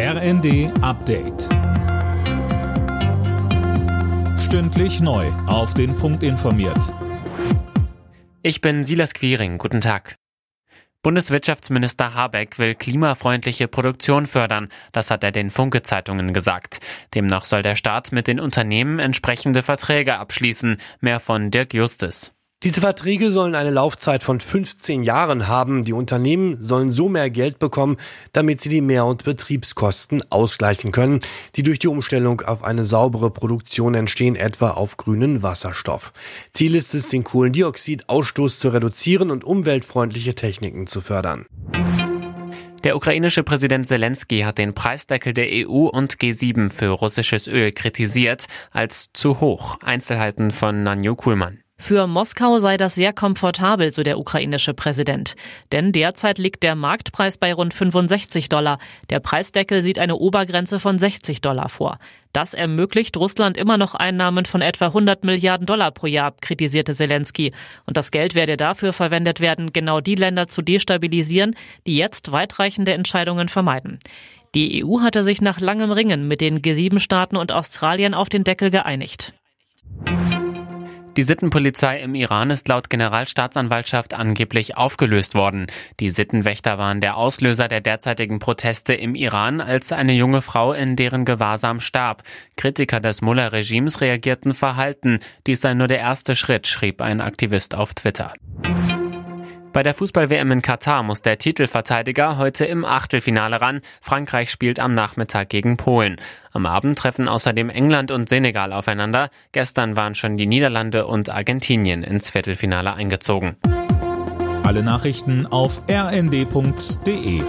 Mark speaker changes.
Speaker 1: RND Update. Stündlich neu. Auf den Punkt informiert.
Speaker 2: Ich bin Silas Quiring. Guten Tag. Bundeswirtschaftsminister Habeck will klimafreundliche Produktion fördern. Das hat er den Funke-Zeitungen gesagt. Demnach soll der Staat mit den Unternehmen entsprechende Verträge abschließen. Mehr von Dirk Justis.
Speaker 3: Diese Verträge sollen eine Laufzeit von 15 Jahren haben. Die Unternehmen sollen so mehr Geld bekommen, damit sie die Mehr- und Betriebskosten ausgleichen können, die durch die Umstellung auf eine saubere Produktion entstehen, etwa auf grünen Wasserstoff. Ziel ist es, den Kohlendioxidausstoß zu reduzieren und umweltfreundliche Techniken zu fördern.
Speaker 2: Der ukrainische Präsident Zelensky hat den Preisdeckel der EU und G7 für russisches Öl kritisiert als zu hoch. Einzelheiten von Nanjo Kuhlmann.
Speaker 4: Für Moskau sei das sehr komfortabel, so der ukrainische Präsident. Denn derzeit liegt der Marktpreis bei rund 65 Dollar. Der Preisdeckel sieht eine Obergrenze von 60 Dollar vor. Das ermöglicht Russland immer noch Einnahmen von etwa 100 Milliarden Dollar pro Jahr, kritisierte Zelensky. Und das Geld werde dafür verwendet werden, genau die Länder zu destabilisieren, die jetzt weitreichende Entscheidungen vermeiden. Die EU hatte sich nach langem Ringen mit den G7-Staaten und Australien auf den Deckel geeinigt.
Speaker 2: Die Sittenpolizei im Iran ist laut Generalstaatsanwaltschaft angeblich aufgelöst worden. Die Sittenwächter waren der Auslöser der derzeitigen Proteste im Iran, als eine junge Frau in deren Gewahrsam starb. Kritiker des Mullah-Regimes reagierten verhalten. Dies sei nur der erste Schritt, schrieb ein Aktivist auf Twitter. Bei der Fußball-WM in Katar muss der Titelverteidiger heute im Achtelfinale ran. Frankreich spielt am Nachmittag gegen Polen. Am Abend treffen außerdem England und Senegal aufeinander. Gestern waren schon die Niederlande und Argentinien ins Viertelfinale eingezogen.
Speaker 1: Alle Nachrichten auf rnd.de